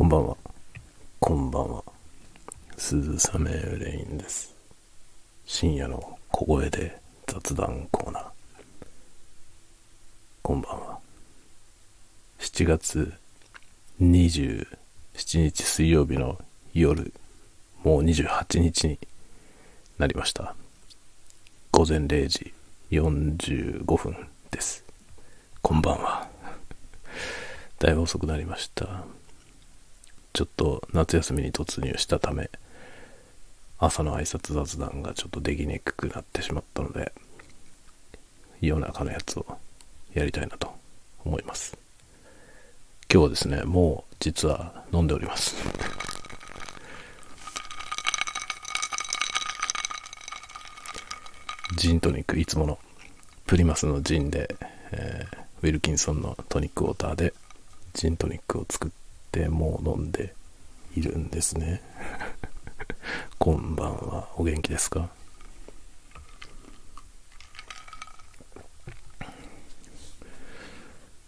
こんばんは。こんばんは。鈴雨レインです。深夜の小声で雑談コーナー。こんばんは。7月27日水曜日の夜、もう28日になりました。午前0時45分です。こんばんは。だいぶ遅くなりました。ちょっと夏休みに突入したため、朝の挨拶雑談がちょっとできにくくなってしまったので、夜中のやつをやりたいなと思います。今日はですね、もう実は飲んでおります。ジントニック、いつものプリマスのジンで、えーウィルキンソンのトニックウォーターでジントニックを作ってもう飲んでいるんですね。こんばんは。お元気ですか？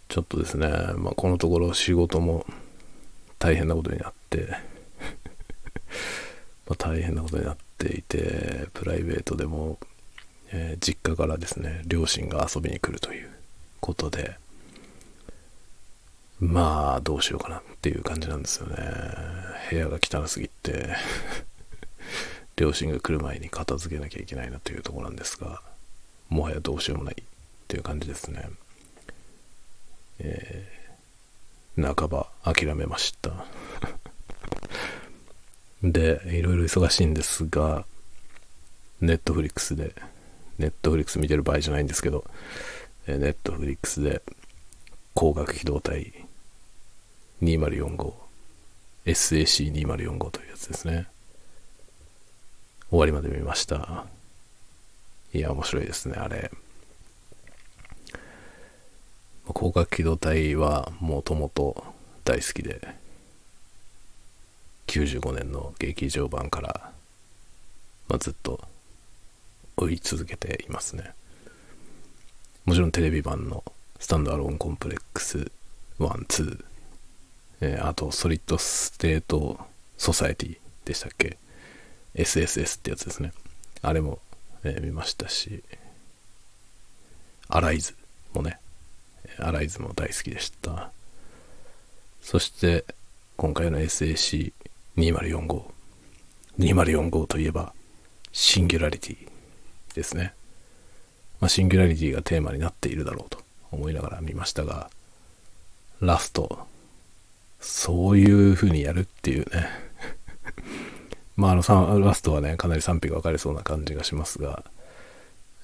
ちょっとですね、まあ、このところ仕事も大変なことになって、まあ大変なことになっていて、プライベートでも、えー実家からですね、両親が遊びに来るということで、まあ、どうしようかなっていう感じなんですよね。部屋が汚すぎて、両親が来る前に片付けなきゃいけないなというところなんですが、もはやどうしようもないっていう感じですね。えー半ば諦めました。で、いろいろ忙しいんですが、ネットフリックスで、ネットフリックス見てる場合じゃないんですけど、ネットフリックスで、光学機動隊2045 SAC2045 というやつですね。終わりまで見ました。いや面白いですねあれ。攻殻機動隊はもともと大好きで95年の劇場版から、まあ、ずっと追い続けていますね。もちろんテレビ版のスタンドアローンコンプレックス1、2、えーあとソリッドステートソサエティでしたっけ ?SSS ってやつですね。あれも、えー見ましたし、アライズもね、アライズも大好きでした。そして、今回の SAC2045。2045といえば、シンギュラリティですね。まあ、シンギュラリティがテーマになっているだろうと思いながら見ましたが、ラスト、そういう風にやるっていうね。まあ、あの、さラストはね、かなり賛否が分かれそうな感じがしますが、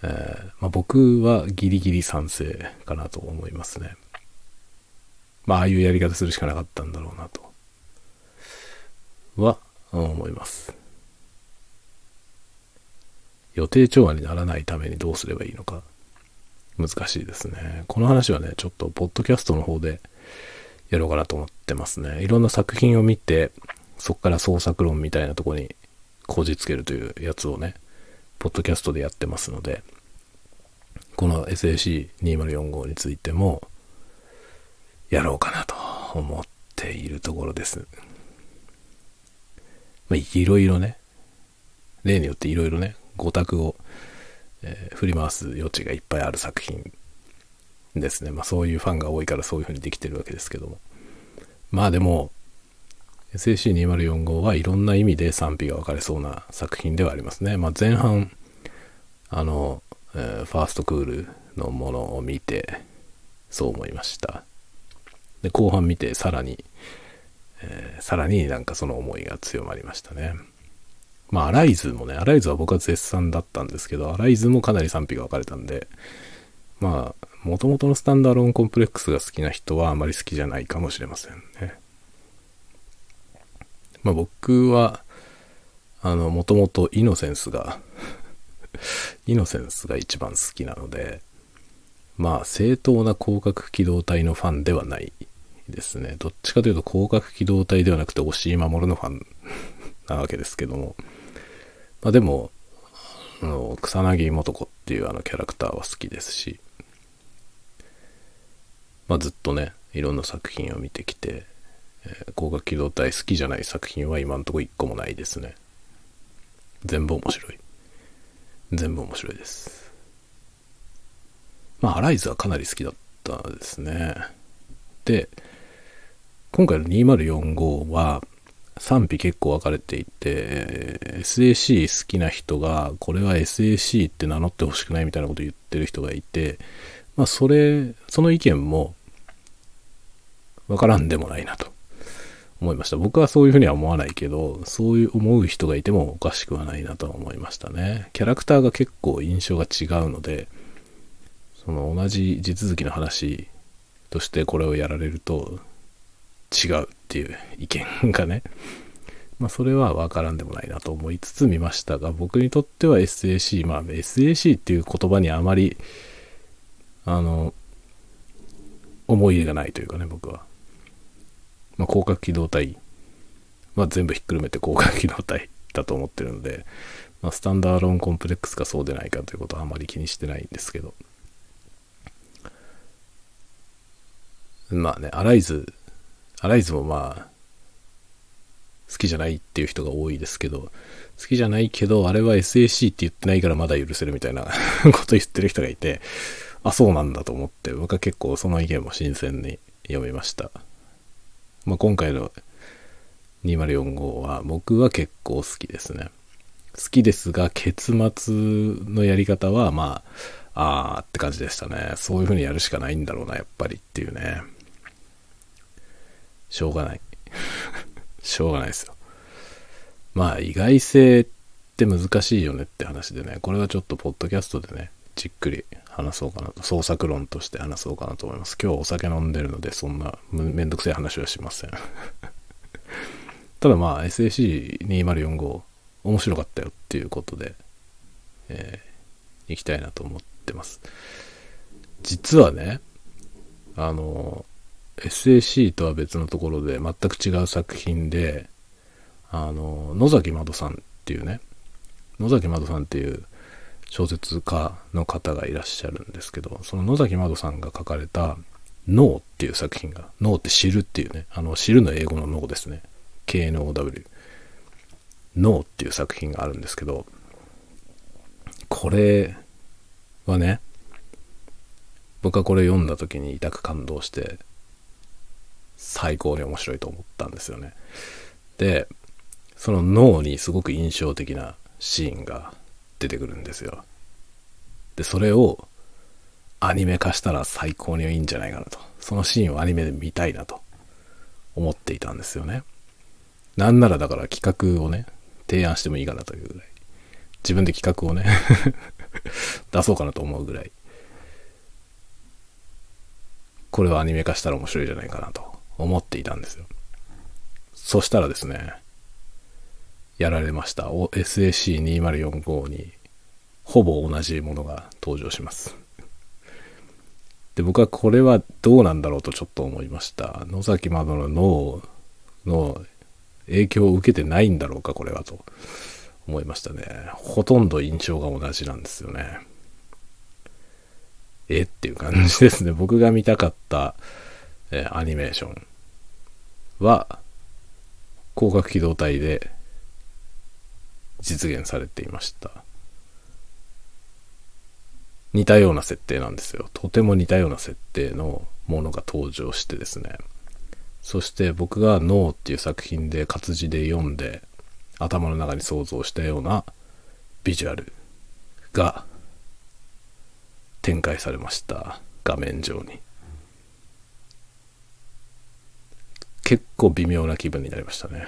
えーまあ、僕はギリギリ賛成かなと思いますね。まあ、ああいうやり方するしかなかったんだろうなと、は、思います。予定調和にならないためにどうすればいいのか、難しいですね。この話はね、ちょっと、ポッドキャストの方でやろうかなと思ってますね。いろんな作品を見て、そこから創作論みたいなとこにこじつけるというやつをね、ポッドキャストでやってますので、この SAC2045 についても、やろうかなと思っているところです。まあ、いろいろね、例によっていろいろね、語卓を、えー振り回す余地がいっぱいある作品ですね。まあそういうファンが多いからそういう風にできてるわけですけども。まあでも、SAC2045 はいろんな意味で賛否が分かれそうな作品ではありますね。まあ前半、あの、えーファーストクールのものを見て、そう思いました。で、後半見てさらに、えーさらになんかその思いが強まりましたね。まあ、アライズもね、アライズは僕は絶賛だったんですけど、アライズもかなり賛否が分かれたんで、まあ、元々のスタンダーローンコンプレックスが好きな人はあまり好きじゃないかもしれませんね。まあ僕は、あの、もともとイノセンスが、イノセンスが一番好きなので、まあ正当な広角機動隊のファンではないですね。どっちかというと広角機動隊ではなくて押井守のファン なわけですけども。まあでも、あの、草薙素子っていうあのキャラクターは好きですし、まあずっとね、いろんな作品を見てきて、えー、光学機動隊好きじゃない作品は今んとこ一個もないですね。全部面白い。全部面白いです。まあ、アライズはかなり好きだったですね。で、今回の2045は賛否結構分かれていて、SAC 好きな人が、これは SAC って名乗ってほしくないみたいなこと言ってる人がいて、まあ、それ、その意見も分からんでもないなと思いました。僕はそういうふうには思わないけど、そういう思う人がいてもおかしくはないなと思いましたね。キャラクターが結構印象が違うので、その同じ地続きの話としてこれをやられると違うっていう意見がね、まあそれはわからんでもないなと思いつつ見ましたが、僕にとっては SAC、まあ SAC っていう言葉にあまり、あの、思い入れがないというかね、僕は。まあ広角機動隊は全部ひっくるめて広角機動隊だと思ってるので、まあ、スタンダーロンコンプレックスかそうでないかということはあまり気にしてないんですけど。まあね、アライズアライズもまあ、好きじゃないっていう人が多いですけど、好きじゃないけど、あれは SAC って言ってないからまだ許せるみたいな こと言ってる人がいて、あ、そうなんだと思って、僕は結構その意見も新鮮に読みました。まあ、今回の2045は僕は結構好きですね。好きですが、結末のやり方はまあ、あーって感じでしたね。そういう風にやるしかないんだろうな、やっぱりっていうね。しょうがない。しょうがないですよ。まあ意外性って難しいよねって話でね、これはちょっとポッドキャストでね、じっくり話そうかなと、創作論として話そうかなと思います。今日お酒飲んでるので、そんなめんどくさい話はしません。ただまあ SAC2045 面白かったよっていうことで、えー、行きたいなと思ってます。実はね、あの、SAC とは別のところで全く違う作品で、あの、野崎窓さんっていうね、野崎窓さんっていう小説家の方がいらっしゃるんですけど、その野崎窓さんが書かれた脳っていう作品が、脳って知るっていうね、あの、知るの英語の脳ですね。KNOW。脳っていう作品があるんですけど、これはね、僕はこれ読んだ時に痛く感動して、最高に面白いと思ったんですよね。で、その脳にすごく印象的なシーンが出てくるんですよ。で、それをアニメ化したら最高にいいんじゃないかなと。そのシーンをアニメで見たいなと思っていたんですよね。なんならだから企画をね、提案してもいいかなというぐらい。自分で企画をね 出そうかなと思うぐらい。これをアニメ化したら面白いじゃないかなと思っていたんですよ。そしたらですね、やられました。SAC2045 にほぼ同じものが登場します。で、僕はこれはどうなんだろうとちょっと思いました。野崎窓の脳の影響を受けてないんだろうか、これはと思いましたね。ほとんど印象が同じなんですよね。えっていう感じですね。僕が見たかった、えアニメーションは広角機動隊で実現されていました。似たような設定なんですよ。とても似たような設定のものが登場してですね。そして僕が「脳」っていう作品で活字で読んで頭の中に想像したようなビジュアルが展開されました画面上に。結構微妙な気分になりましたね。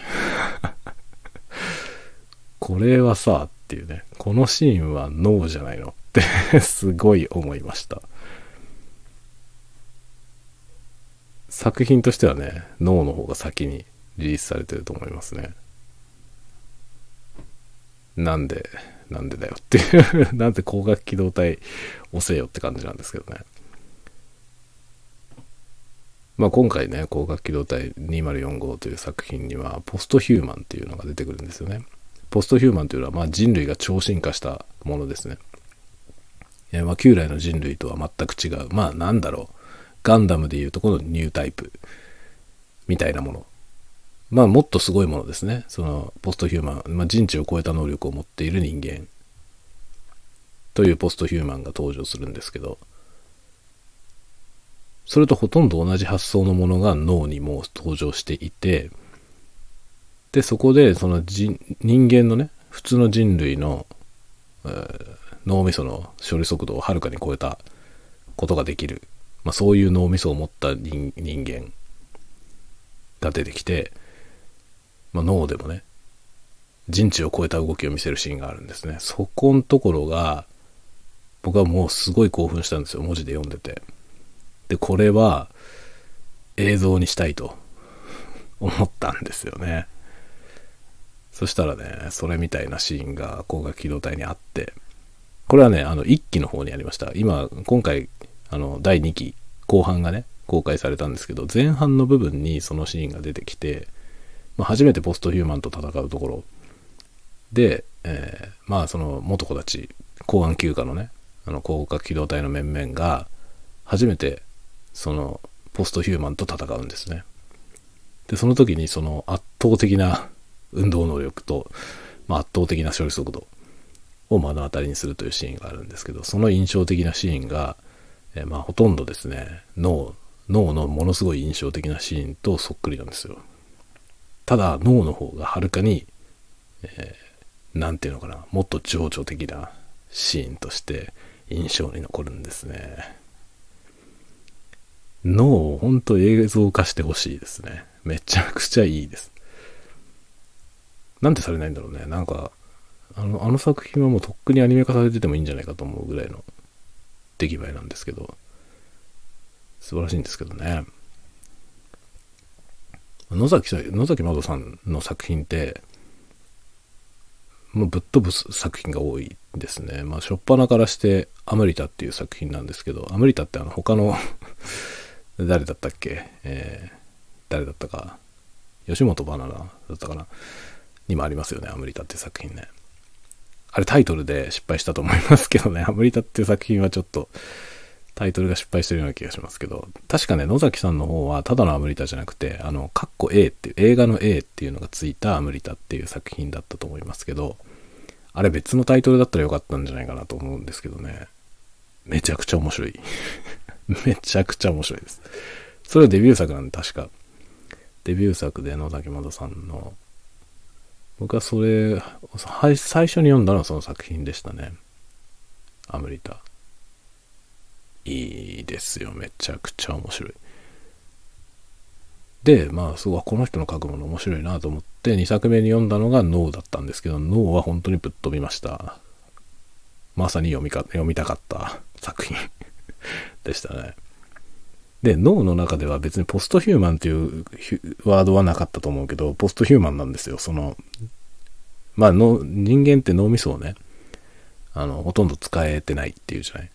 これはさ、っていうね、このシーンはノーじゃないのって すごい思いました。作品としてはね、ノーの方が先にリリースされてると思いますね。なんで、なんでだよっていう なんで光学機動隊押せよって感じなんですけどね。まあ、今回ね、光学機動隊2045という作品には、ポストヒューマンっていうのが出てくるんですよね。ポストヒューマンというのは、まあ、人類が超進化したものですね。えまあ、旧来の人類とは全く違う。まあ、なんだろう。ガンダムでいうとこのニュータイプみたいなものまあもっとすごいものですね。そのポストヒューマン、まあ、人知を超えた能力を持っている人間というポストヒューマンが登場するんですけど、それとほとんど同じ発想のものが脳にも登場していて、で、そこでその人間のね、普通の人類の、えー、脳みその処理速度をはるかに超えたことができる、まあ、そういう脳みそを持った人間が出てきて、まあ、脳でもね、人知を超えた動きを見せるシーンがあるんですね。そこのところが、僕はもうすごい興奮したんですよ、文字で読んでて。で、これは映像にしたいと思ったんですよね。そしたらね、それみたいなシーンが光学機動隊にあって、これはね、あの、1期の方にありました。今、今回、あの、第2期、後半がね、公開されたんですけど、前半の部分にそのシーンが出てきて、まあ、初めてポストヒューマンと戦うところで、えー、まあ、その元子たち、公安休暇のね、あの、広角機動隊の面々が、初めてそのポストヒューマンと戦うんですね。で、その時にその圧倒的な運動能力と、まあ、圧倒的な処理速度を目の当たりにするというシーンがあるんですけど、その印象的なシーンが、えまあ、ほとんどですね、脳、脳のものすごい印象的なシーンとそっくりなんですよ。ただ、脳の方がはるかに、えー、なんていうのかな、もっと情緒的なシーンとして印象に残るんですね。脳を本当映像化してほしいですね。めちゃくちゃいいです。なんてされないんだろうね。なんか、あの、あの作品はもうとっくにアニメ化されててもいいんじゃないかと思うぐらいの出来栄えなんですけど、素晴らしいんですけどね。野崎さん野崎まどさんの作品って、もうぶっ飛ぶ作品が多いですね。まあ、初っ端からして、アムリタっていう作品なんですけど、アムリタってあの、他の 誰だったっけ？えー、誰だったか？吉本バナナだったかな？にもありますよね、アムリタって作品ね。あれタイトルで失敗したと思いますけどね、アムリタっていう作品はちょっとタイトルが失敗してるような気がしますけど、確かね、野崎さんの方はただのアムリタじゃなくて、あの、カッコ A っていう、映画の A っていうのがついたアムリタっていう作品だったと思いますけど、あれ別のタイトルだったらよかったんじゃないかなと思うんですけどね、めちゃくちゃ面白い。めちゃくちゃ面白いです。それはデビュー作なんで、確か。デビュー作で野崎まどさんの、僕はそれ、最初に読んだのはその作品でしたね。アムリタ。いいですよ。めちゃくちゃ面白い。で、まあ、すごい、この人の書くもの面白いなと思って、2作目に読んだのが脳だったんですけど、脳は本当にぶっ飛びました。まさに読みか、読みたかった作品でしたね。で、脳の中では別にポストヒューマンっていうワードはなかったと思うけど、ポストヒューマンなんですよ。その、まあの、人間って脳みそをね、あの、ほとんど使えてないっていうじゃない。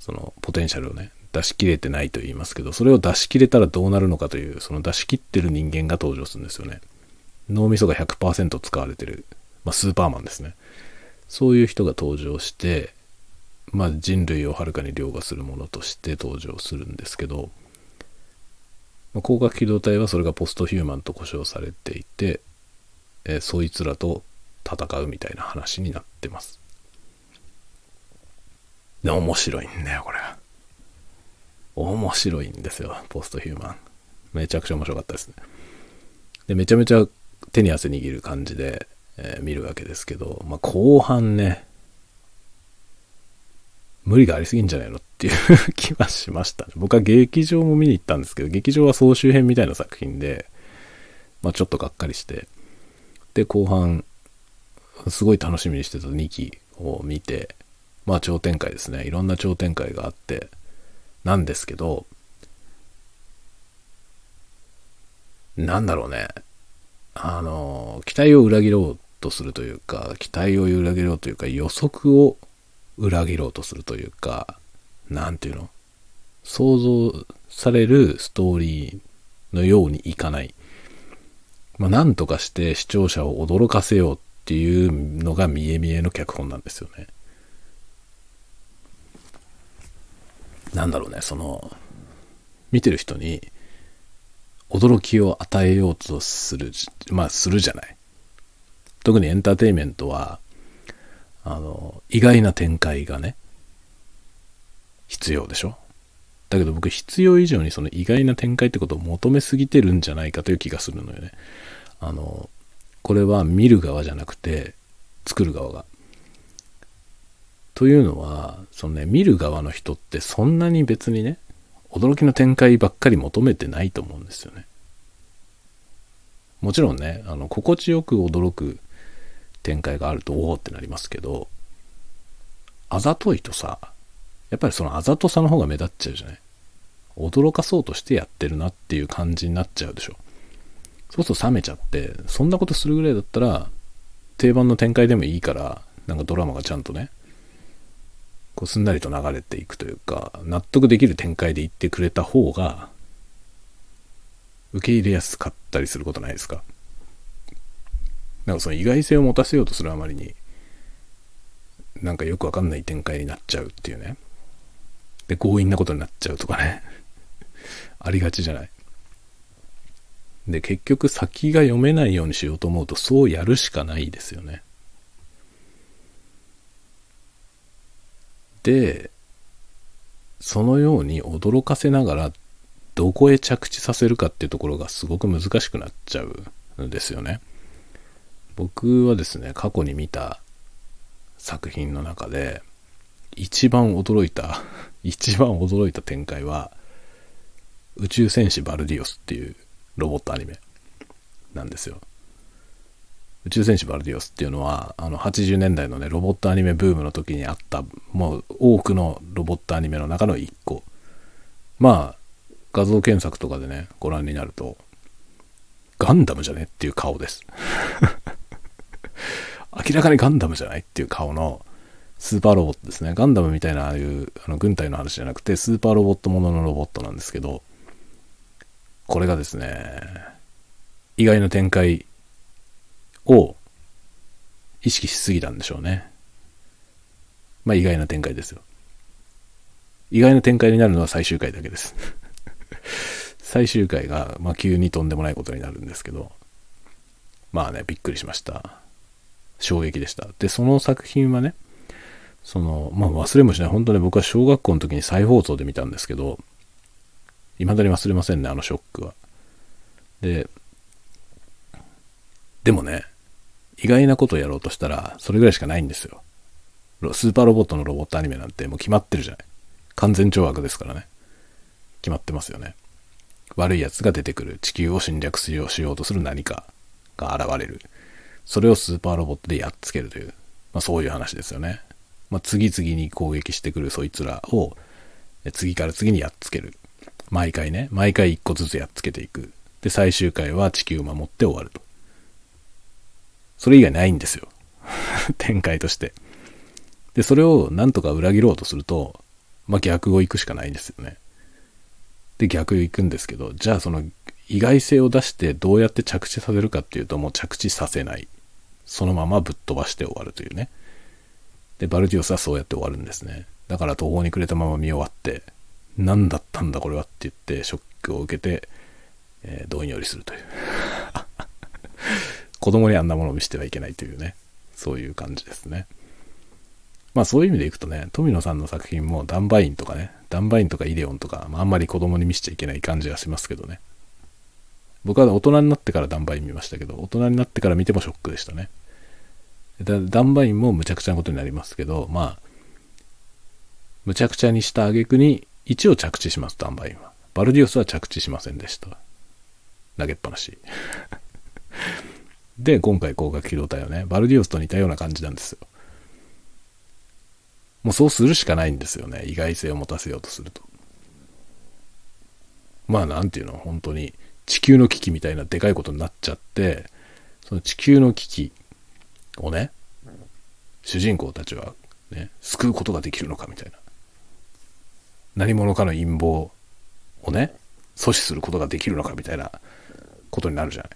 その、ポテンシャルをね、出し切れてないと言いますけど、それを出し切れたらどうなるのかという、その出し切ってる人間が登場するんですよね。脳みそが100%使われてる、まあ、スーパーマンですね。そういう人が登場して、まあ、人類をはるかに凌駕するものとして登場するんですけど、まあ、光学機動隊はそれがポストヒューマンと呼称されていて、えー、そいつらと戦うみたいな話になってます。で、面白いんだよ、これ。面白いんですよ、ポストヒューマン。めちゃくちゃ面白かったですね。で、めちゃめちゃ手に汗握る感じで、えー、見るわけですけど、まあ、後半ね、無理がありすぎんじゃないのっていう 気はしました、僕は劇場も見に行ったんですけど、劇場は総集編みたいな作品で、まあちょっとがっかりして、で、後半、すごい楽しみにしてた2期を見て、まあ超展開ですね。いろんな超展開があって、なんですけど、なんだろうね。あの、期待を裏切ろうとするというか、期待を裏切ろうというか、予測を裏切ろうとするというか、なんていうの？想像されるストーリーのようにいかない。まあ、なんとかして視聴者を驚かせようっていうのが見え見えの脚本なんですよね。なんだろうね、その、見てる人に、驚きを与えようとする、まあするじゃない。特にエンターテインメントは、あの、意外な展開がね、必要でしょ？だけど僕必要以上にその意外な展開ってことを求めすぎてるんじゃないかという気がするのよね。あの、これは見る側じゃなくて作る側が。というのは、そのね、見る側の人ってそんなに別にね、驚きの展開ばっかり求めてないと思うんですよね。もちろんね、あの、心地よく驚く展開があると、おおってなりますけど、あざといとさ、やっぱりそのあざとさの方が目立っちゃうじゃない？驚かそうとしてやってるなっていう感じになっちゃうでしょ。そうすると冷めちゃって、そんなことするぐらいだったら、定番の展開でもいいから、なんかドラマがちゃんとね、こうすんなりと流れていくというか、納得できる展開で言ってくれた方が、受け入れやすかったりすることないですか？なんかその意外性を持たせようとするあまりに、なんかよくわかんない展開になっちゃうっていうね。で、強引なことになっちゃうとかね。ありがちじゃない。で、結局先が読めないようにしようと思うと、そうやるしかないですよね。で、そのように驚かせながらどこへ着地させるかっていうところがすごく難しくなっちゃうんですよね。僕はですね、過去に見た作品の中で一番驚いた、一番驚いた展開は宇宙戦士バルディオスっていうロボットアニメなんですよ。宇宙戦士バルディオスっていうのは、あの80年代のね、ロボットアニメブームの時にあった、もう多くのロボットアニメの中の一個。まあ、画像検索とかでね、ご覧になると、ガンダムじゃねっていう顔です。明らかにガンダムじゃないっていう顔のスーパーロボットですね。ガンダムみたいなああいうあの軍隊の話じゃなくて、スーパーロボットもののロボットなんですけど、これがですね、意外な展開を意識しすぎたんでしょうね。まあ意外な展開ですよ。意外な展開になるのは最終回だけです 最終回が、まあ、急にとんでもないことになるんですけど、まあね、びっくりしました。衝撃でした。で、その作品はね、その、まあ忘れもしない。本当に僕は小学校の時に再放送で見たんですけど、未だに忘れませんね、あのショックは。で、でもね、意外なことをやろうとしたら、それぐらいしかないんですよ。スーパーロボットのロボットアニメなんてもう決まってるじゃない。完全懲悪ですからね。決まってますよね。悪い奴が出てくる。地球を侵略しようとする何かが現れる。それをスーパーロボットでやっつけるという、まあそういう話ですよね。まあ次々に攻撃してくるそいつらを次から次にやっつける。毎回ね、毎回一個ずつやっつけていく。で、最終回は地球を守って終わると。それ以外ないんですよ。展開として。で、それをなんとか裏切ろうとすると、まあ、逆を行くしかないんですよね。で、逆を行くんですけど、じゃあその意外性を出してどうやって着地させるかっていうと、もう着地させない。そのままぶっ飛ばして終わるというね。で、バルディオスはそうやって終わるんですね。だから途方に暮れたまま見終わって、何だったんだこれはって言ってショックを受けて、えー、どんよりするという。子供にあんなものを見せてはいけないというね、そういう感じですね。まあそういう意味でいくとね、富野さんの作品もダンバインとかね、ダンバインとかイデオンとか、まあ、あんまり子供に見せちゃいけない感じはしますけどね。僕は大人になってからダンバイン見ましたけど、大人になってから見てもショックでしたね。ダンバインもむちゃくちゃなことになりますけど、まあ、むちゃくちゃにした挙句に1を着地します、ダンバインは。バルディオスは着地しませんでした。投げっぱなし。で、今回光学機動隊はね、バルディオスと似たような感じなんですよ。もうそうするしかないんですよね。意外性を持たせようとすると。まあなんていうの、本当に地球の危機みたいなでかいことになっちゃって、その地球の危機をね、主人公たちはね、救うことができるのかみたいな。何者かの陰謀をね、阻止することができるのかみたいなことになるじゃない。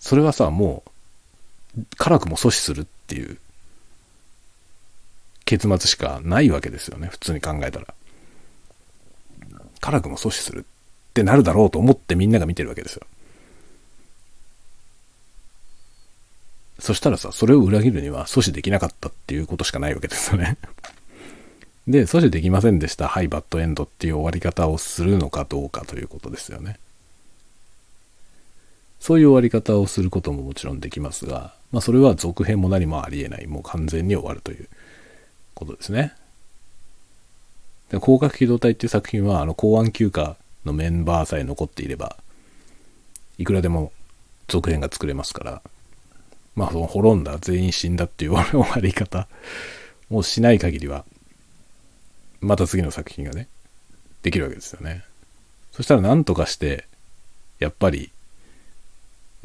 それはさ、もう、辛くも阻止するっていう結末しかないわけですよね。普通に考えたら。辛くも阻止する。ってなるだろうと思ってみんなが見てるわけですよ。そしたらさ、それを裏切るには阻止できなかったっていうことしかないわけですよね。で、阻止できませんでした。ハイバッドエンドっていう終わり方をするのかどうかということですよね。そういう終わり方をすることももちろんできますが、まあそれは続編も何もありえない。もう完全に終わるということですね。で広角機動隊っていう作品は、あの公安休暇のメンバーさえ残っていれば、いくらでも続編が作れますから、まあその滅んだ、全員死んだっていう終わり方をしない限りは、また次の作品がね、できるわけですよね。そしたら何とかして、やっぱり、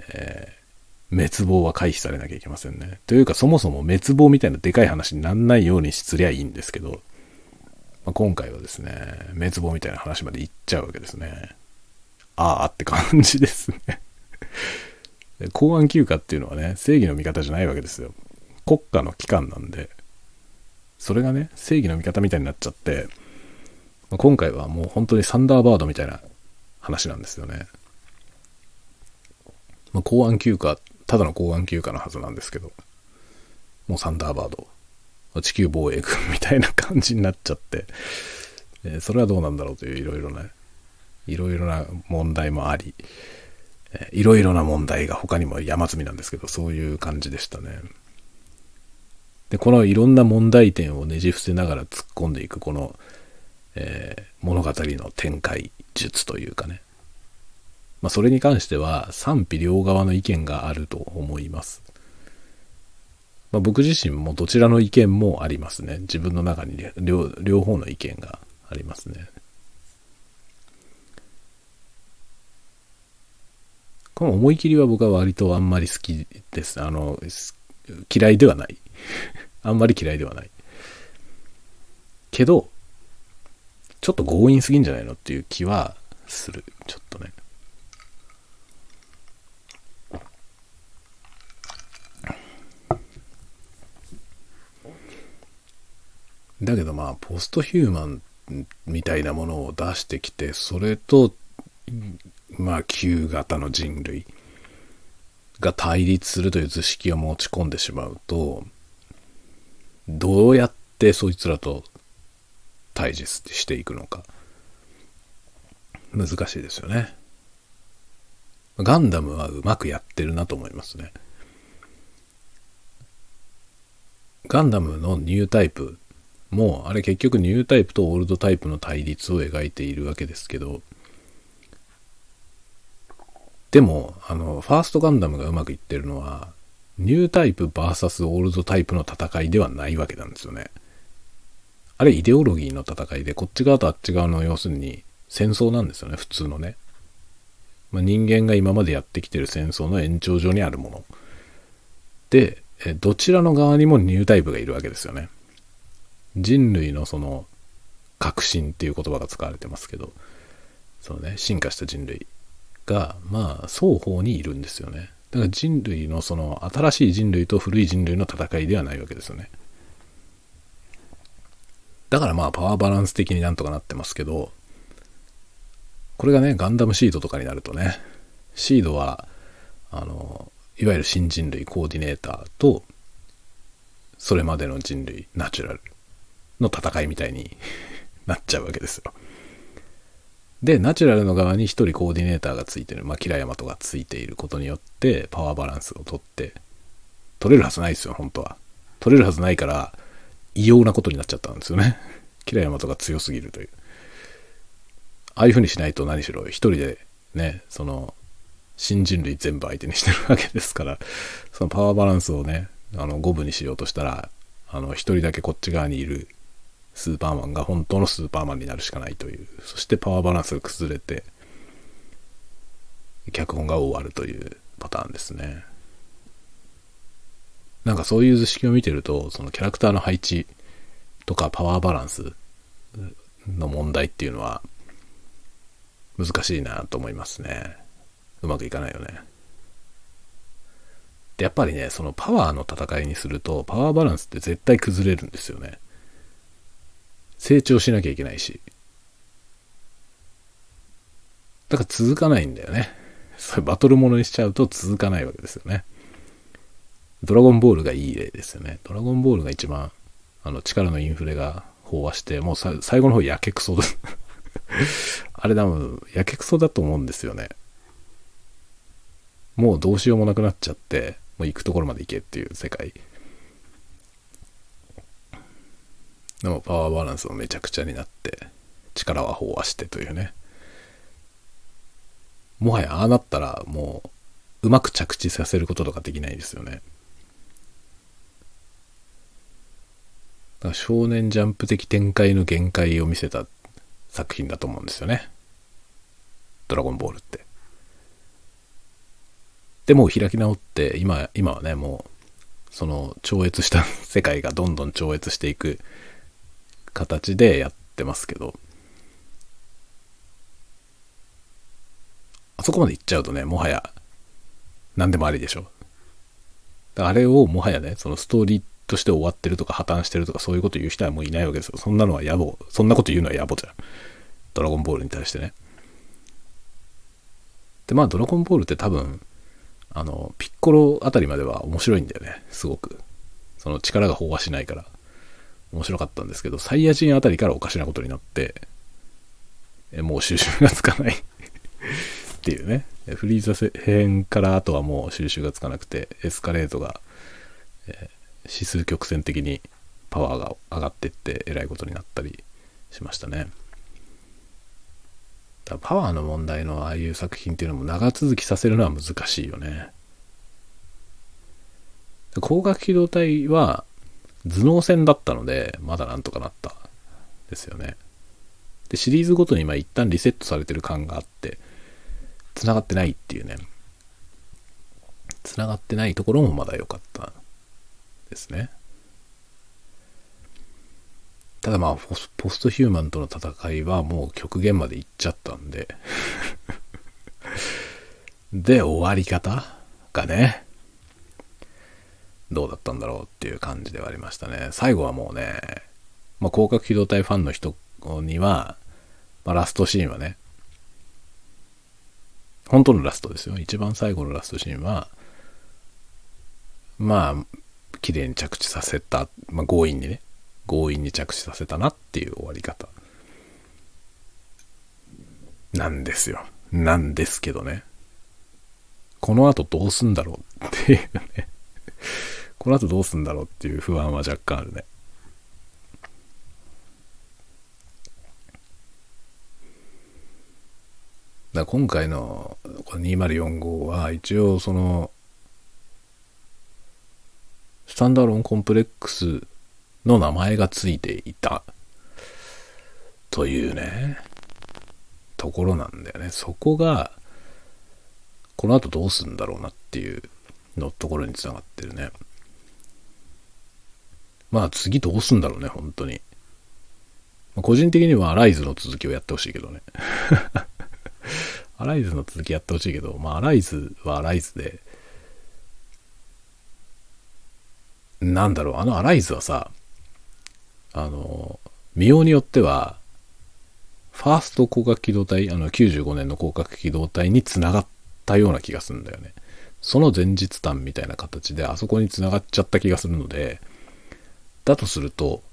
えー、滅亡は回避されなきゃいけませんね。というかそもそも滅亡みたいなでかい話になんないようにすりゃいいんですけど、まあ、今回はですね、滅亡みたいな話まで行っちゃうわけですね。ああって感じですね 公安休暇っていうのはね、正義の味方じゃないわけですよ。国家の機関なんで、それがね、正義の味方みたいになっちゃって、今回はもう本当にサンダーバードみたいな話なんですよね。まあ、公安休暇、ただの公安休暇のはずなんですけど、もうサンダーバード、地球防衛軍みたいな感じになっちゃって、え、それはどうなんだろうといういろいろな、いろいろな問題もあり、いろいろな問題が他にも山積みなんですけど、そういう感じでしたね。で、このいろんな問題点をねじ伏せながら突っ込んでいく、この、えー、物語の展開術というかね。まあ、それに関しては賛否両側の意見があると思います。まあ、僕自身もどちらの意見もありますね。自分の中に両両方の意見がありますね。この思い切りは僕は割とあんまり好きです。あの、嫌いではない。あんまり嫌いではない。けど、ちょっと強引すぎんじゃないのっていう気はする。ちょっとね。だけどまあ、ポストヒューマンみたいなものを出してきて、それと、まあ、旧型の人類が対立するという図式を持ち込んでしまうと、どうやってそいつらと対峙していくのか。難しいですよね。ガンダムはうまくやってるなと思いますね。ガンダムのニュータイプもう、あれ結局ニュータイプとオールドタイプの対立を描いているわけですけど、でも、あの、ファーストガンダムがうまくいってるのは、ニュータイプ VS オールドタイプの戦いではないわけなんですよね。あれイデオロギーの戦いで、こっち側とあっち側の要するに戦争なんですよね、普通のね。まあ、人間が今までやってきてる戦争の延長上にあるもの。で、どちらの側にもニュータイプがいるわけですよね。人類のその革新っていう言葉が使われてますけど、そのね、進化した人類が、まあ、双方にいるんですよね。だから人類のその新しい人類と古い人類の戦いではないわけですよね。だからまあパワーバランス的になんとかなってますけど、これがね、ガンダムシードとかになるとね、シードは、あの、いわゆる新人類コーディネーターと、それまでの人類ナチュラルの戦いみたいに なっちゃうわけですよ。で、ナチュラルの側に1人コーディネーターがついてる、まあ、キラヤマトがついていることによって、パワーバランスを取って、取れるはずないですよ、本当は。取れるはずないから、異様なことになっちゃったんですよね。キラヤマトが強すぎるという。ああいう風にしないと何しろ、一人でね、その、新人類全部相手にしてるわけですから、そのパワーバランスをね、あの、五分にしようとしたら、あの、一人だけこっち側にいるスーパーマンが本当のスーパーマンになるしかないという。そしてパワーバランスが崩れて、脚本が終わるというパターンですね。なんかそういう図式を見てると、そのキャラクターの配置とかパワーバランスの問題っていうのは難しいなと思いますね。うまくいかないよね。で、やっぱりね、そのパワーの戦いにすると、パワーバランスって絶対崩れるんですよね。成長しなきゃいけないし。だから続かないんだよね。それバトルものにしちゃうと続かないわけですよね。ドラゴンボールがいい例ですよね。ドラゴンボールが一番、あの、力のインフレが飽和して、もう最後の方やけくそ あれ多分、やけくそだと思うんですよね。もうどうしようもなくなっちゃって、もう行くところまで行けっていう世界。でもパワーバランスもめちゃくちゃになって、力は飽和してというね。もはやああなったらもううまく着地させることとかできないですよね。だから少年ジャンプ的展開の限界を見せた作品だと思うんですよね。ドラゴンボールって。でも開き直って今今はねもうその超越した世界がどんどん超越していく形でやってますけど。あそこまで行っちゃうとねもはや何でもありでしょ。あれをもはやねそのストーリーとして終わってるとか破綻してるとかそういうこと言う人はもういないわけですよ。そんなのは野暮。そんなこと言うのは野暮じゃん。ドラゴンボールに対してね。でまあドラゴンボールって多分あの、ピッコロあたりまでは面白いんだよね、すごく。その力が飽和しないから。面白かったんですけど、サイヤ人あたりからおかしなことになって、えもう収集がつかないっていうね。フリーザ編からあとはもう収集がつかなくて、エスカレートが、え、指数曲線的にパワーが上がってって、えらいことになったりしましたね。だパワーの問題のああいう作品っていうのも長続きさせるのは難しいよね。光学機動隊は頭脳戦だったので、まだなんとかなったですよね。で、シリーズごとに今一旦リセットされてる感があって、繋がってないっていうね。繋がってないところもまだ良かったですね。ただまあポストヒューマンとの戦いはもう極限まで行っちゃったんで で、終わり方がね、どうだったんだろうっていう感じではありましたね。最後はもうね、まあ、広角機動隊ファンの人には、まあ、ラストシーンはね、本当のラストですよ。一番最後のラストシーンは、まあ、綺麗に着地させた、まあ、強引にね、強引に着地させたなっていう終わり方なんですよ。なんですけどね。この後どうすんだろうっていうねこの後どうすんだろうっていう不安は若干あるね。だ今回のこの2045は一応そのスタンダーロンコンプレックスの名前がついていたというね、ところなんだよね。そこが、この後どうすんだろうなっていうのところにつながってるね。まあ次どうすんだろうね、本当に。ま個人的にはアライズの続きをやってほしいけどね。アライズの続きやってほしいけど、まあアライズはアライズで、なんだろう、あのアライズはさ、あの、見ようによっては、ファースト広角機動隊、あの95年の広角機動隊につながったような気がするんだよね。その前日談みたいな形であそこにつながっちゃった気がするので、だとすると、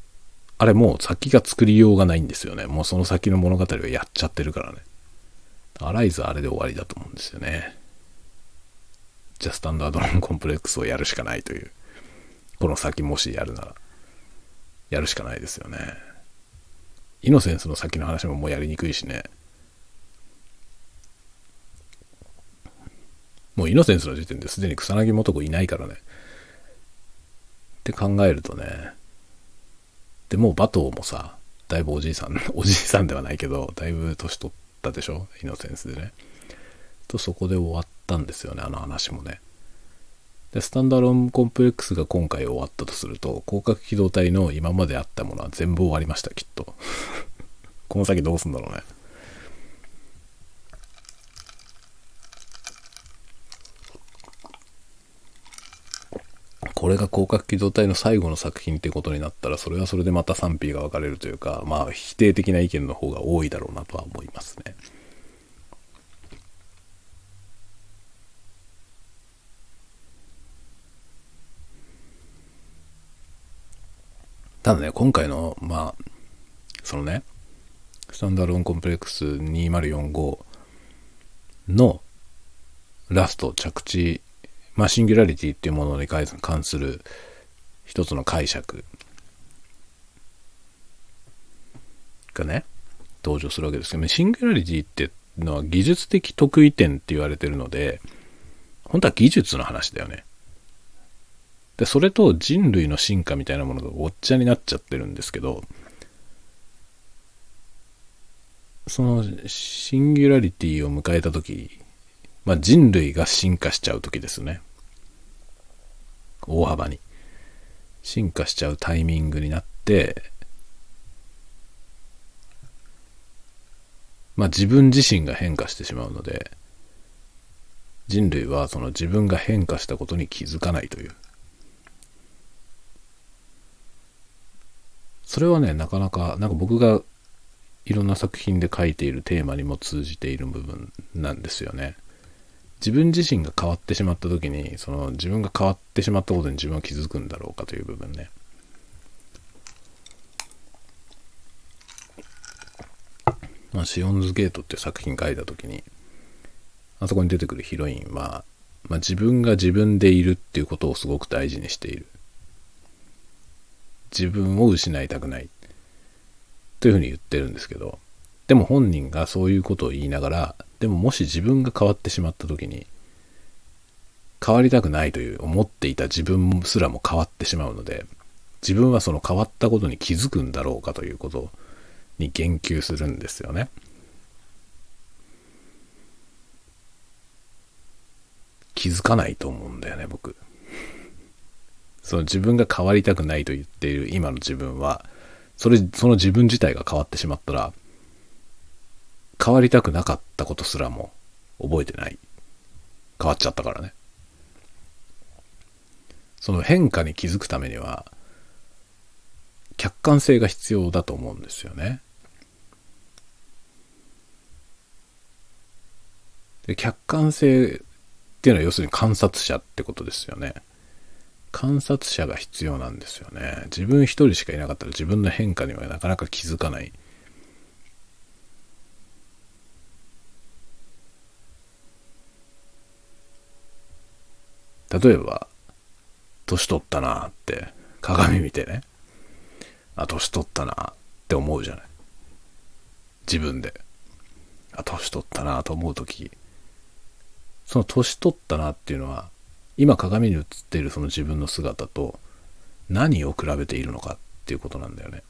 あれもう先が作りようがないんですよね。もうその先の物語をやっちゃってるからね。アライズあれで終わりだと思うんですよね。じゃあスタンダードロンコンプレックスをやるしかないという。この先もしやるなら。やるしかないですよね。イノセンスの先の話ももうやりにくいしね。もうイノセンスの時点ですでに草薙素子いないからね。って考えるとね。でもう馬頭もさ、だいぶおじいさん、おじいさんではないけど、だいぶ年取ったでしょ？イノセンスでね。とそこで終わったんですよね、あの話もね。で、スタンダーロンコンプレックスが今回終わったとすると、広角機動隊の今まであったものは全部終わりました、きっと。この先どうすんだろうね。これが広角機動隊の最後の作品ってことになったら、それはそれでまた賛否が分かれるというか、まあ否定的な意見の方が多いだろうなとは思いますね。ただね、今回の、まあ、そのね、スタンダーオンコンプレックス2045のラスト着地まあ、シンギュラリティっていうものに関する一つの解釈がね、登場するわけですけど、シンギュラリティってのは技術的得意点って言われてるので、本当は技術の話だよね。で、それと人類の進化みたいなものがごっちゃになっちゃってるんですけど、そのシンギュラリティを迎えた時、まあ人類が進化しちゃう時ですね。大幅に。進化しちゃうタイミングになって、まあ自分自身が変化してしまうので、人類はその自分が変化したことに気づかないという。それはね、なかなか、なんか僕がいろんな作品で書いているテーマにも通じている部分なんですよね。自分自身が変わってしまった時に、その自分が変わってしまったことに自分は気づくんだろうかという部分ね。まあ、シオンズゲートっていう作品書いた時に、あそこに出てくるヒロインは、まあ、自分が自分でいるっていうことをすごく大事にしている。自分を失いたくない。というふうに言ってるんですけど、でも本人がそういうことを言いながら、でももし自分が変わってしまった時に、変わりたくないという思っていた自分すらも変わってしまうので、自分はその変わったことに気づくんだろうかということに言及するんですよね。気づかないと思うんだよね、僕。その自分が変わりたくないと言っている今の自分は、それ、その自分自体が変わってしまったら、変わりたくなかったことすらも覚えてない。変わっちゃったからね。その変化に気づくためには、客観性が必要だと思うんですよね。で客観性っていうのは要するに観察者ってことですよね。観察者が必要なんですよね。自分一人しかいなかったら自分の変化にはなかなか気づかない。例えば、年取ったなって鏡見てね、あ、年取ったなって思うじゃない。自分で。あ、年取ったなと思うとき、その年取ったなっていうのは、今鏡に映っているその自分の姿と何を比べているのかっていうことなんだよね。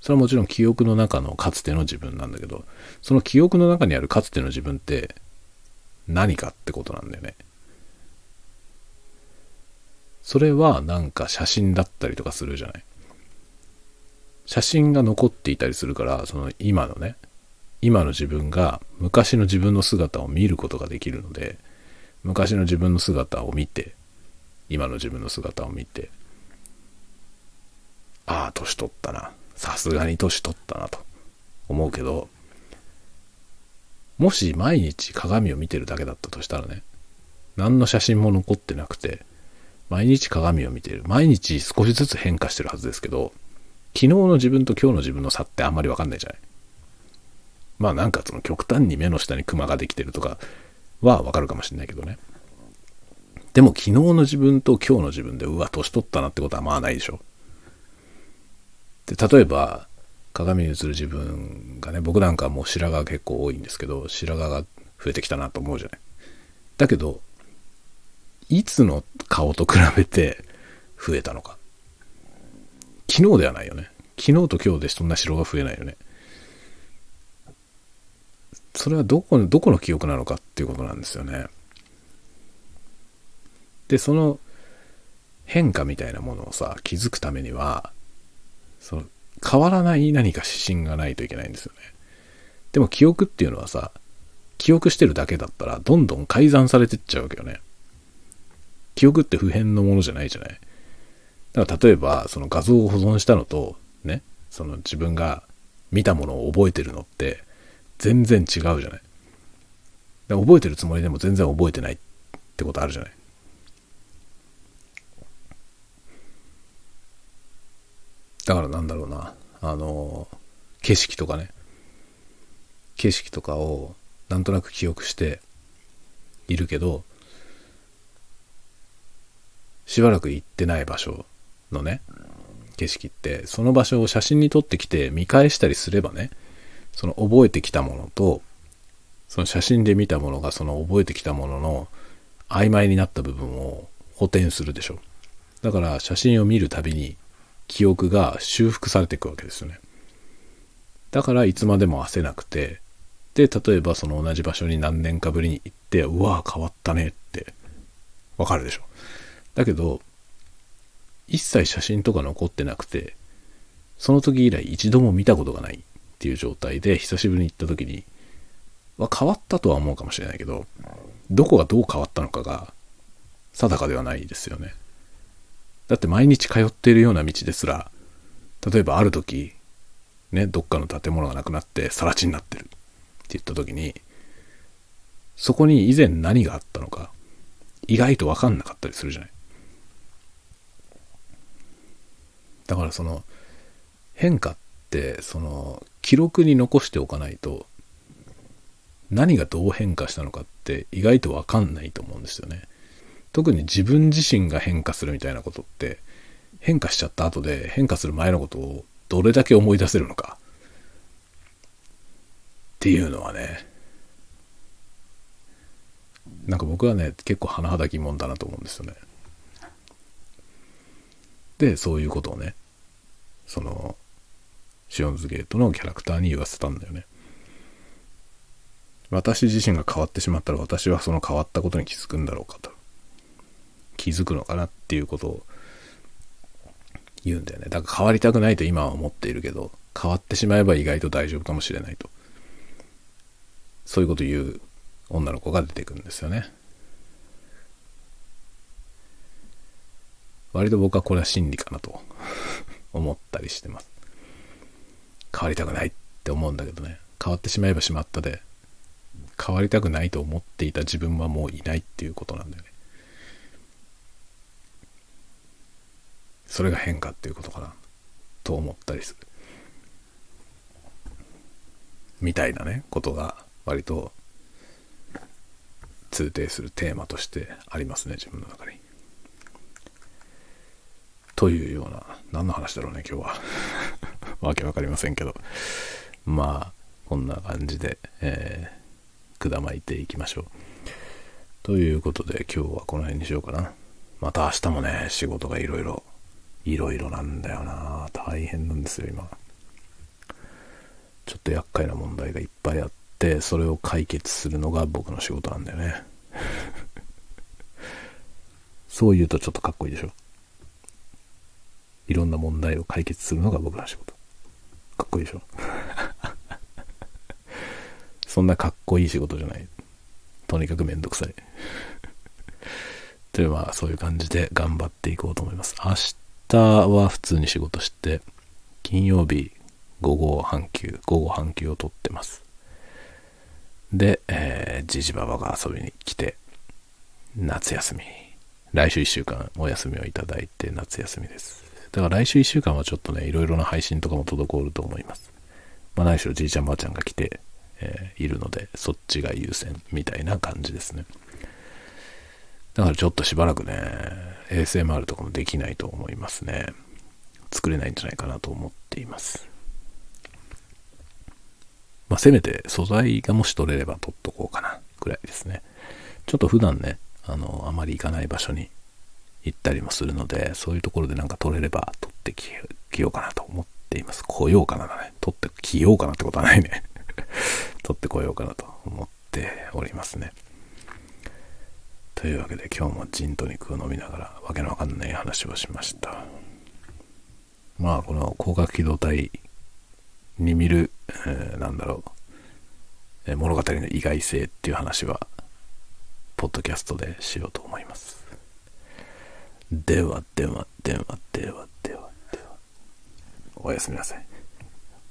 それはもちろん記憶の中のかつての自分なんだけど、その記憶の中にあるかつての自分って何かってことなんだよね。それはなんか写真だったりとかするじゃない？写真が残っていたりするから、その今のね、今の自分が昔の自分の姿を見ることができるので、昔の自分の姿を見て、今の自分の姿を見て、ああ、年取ったな。さすがに年取ったなと思うけど、もし毎日鏡を見てるだけだったとしたらね、何の写真も残ってなくて、毎日鏡を見ている。毎日少しずつ変化してるはずですけど、昨日の自分と今日の自分の差ってあんまりわかんないじゃない。まあなんかその極端に目の下にクマができてるとかはわかるかもしれないけどね。でも昨日の自分と今日の自分で、うわ、年取ったなってことはまあないでしょ。で、例えば、鏡に映る自分がね、僕なんかもう白髪結構多いんですけど、白髪が増えてきたなと思うじゃない。だけど、いつの顔と比べて増えたのか。昨日ではないよね。昨日と今日でそんな白が増えないよね。それはどこの、どこの記憶なのかっていうことなんですよね。で、その変化みたいなものをさ、気づくためには、その変わらない何か指針がないといけないんですよね。でも記憶っていうのはさ、記憶してるだけだったらどんどん改ざんされてっちゃうわけよね。記憶って普遍のものじゃないじゃない？だから例えば、その画像を保存したのと、ね、その自分が見たものを覚えてるのって、全然違うじゃない？覚えてるつもりでも全然覚えてないってことあるじゃない？だからなんだろうな、あの、景色とかね、景色とかをなんとなく記憶しているけど、しばらく行ってない場所のね、景色って、その場所を写真に撮ってきて見返したりすればね、その覚えてきたものと、その写真で見たものがその覚えてきたものの曖昧になった部分を補填するでしょ。だから写真を見るたびに記憶が修復されていくわけですよね。だからいつまでも焦なくて、で、例えばその同じ場所に何年かぶりに行って、うわぁ変わったねってわかるでしょ。だけど、一切写真とか残ってなくて、その時以来一度も見たことがないっていう状態で久しぶりに行った時に、は変わったとは思うかもしれないけど、どこがどう変わったのかが定かではないですよね。だって毎日通っているような道ですら、例えばある時、ね、どっかの建物がなくなって更地になってるって言った時に、そこに以前何があったのか、意外とわかんなかったりするじゃない。だからその変化ってその記録に残しておかないと何がどう変化したのかって意外とわかんないと思うんですよね。特に自分自身が変化するみたいなことって変化しちゃった後で変化する前のことをどれだけ思い出せるのかっていうのはねなんか僕はね結構甚だ疑問だなと思うんですよね。で、そういうことをね、その、シオンズゲートのキャラクターに言わせたんだよね。私自身が変わってしまったら私はその変わったことに気づくんだろうかと。気づくのかなっていうことを言うんだよね。だから変わりたくないと今は思っているけど、変わってしまえば意外と大丈夫かもしれないと。そういうこと言う女の子が出てくるんですよね。割と僕はこれは真理かなと 思ったりしてます。変わりたくないって思うんだけどね。変わってしまえばしまったで、変わりたくないと思っていた自分はもういないっていうことなんだよね。それが変化っていうことかなと思ったりする。みたいなね、ことが割と通底するテーマとしてありますね、自分の中に。というような、何の話だろうね、今日は。わけわかりませんけど。まあ、こんな感じで、えー、くだまいていきましょう。ということで、今日はこの辺にしようかな。また明日もね、仕事がいろいろ、いろいろなんだよな。大変なんですよ、今。ちょっと厄介な問題がいっぱいあって、それを解決するのが僕の仕事なんだよね。そう言うとちょっとかっこいいでしょ。いろんな問題を解決するのが僕の仕事。かっこいいでしょ？そんなかっこいい仕事じゃない。とにかくめんどくさい。で、まあ、そういう感じで頑張っていこうと思います。明日は普通に仕事して、金曜日午後半休、午後半休を取ってます。で、えー、じじばばが遊びに来て、夏休み。来週1週間お休みをいただいて夏休みです。だから来週1週間はちょっとね、いろいろな配信とかも滞ると思います。まあ、何しろじいちゃんばあちゃんが来て、えー、いるので、そっちが優先みたいな感じですね。だからちょっとしばらくね、ASMR とかもできないと思いますね。作れないんじゃないかなと思っています。まあ、せめて素材がもし取れれば取っとこうかな、くらいですね。ちょっと普段ね、あの、あまり行かない場所に行ったりもするので、そういうところでなんか撮れれば撮ってきようかなと思っています。来ようかなだね。撮ってきようかなってことはないね。撮ってこようかなと思っておりますね。というわけで今日もジントニックを飲みながらわけのわかんない話をしました。まあこの光学機動隊に見る、えー、なんだろう、え物語の意外性っていう話は、ポッドキャストでしようと思います。ではではではではでは。ではおやすみなさい。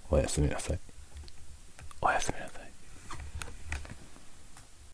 おやすみなさい。おやすみなさい。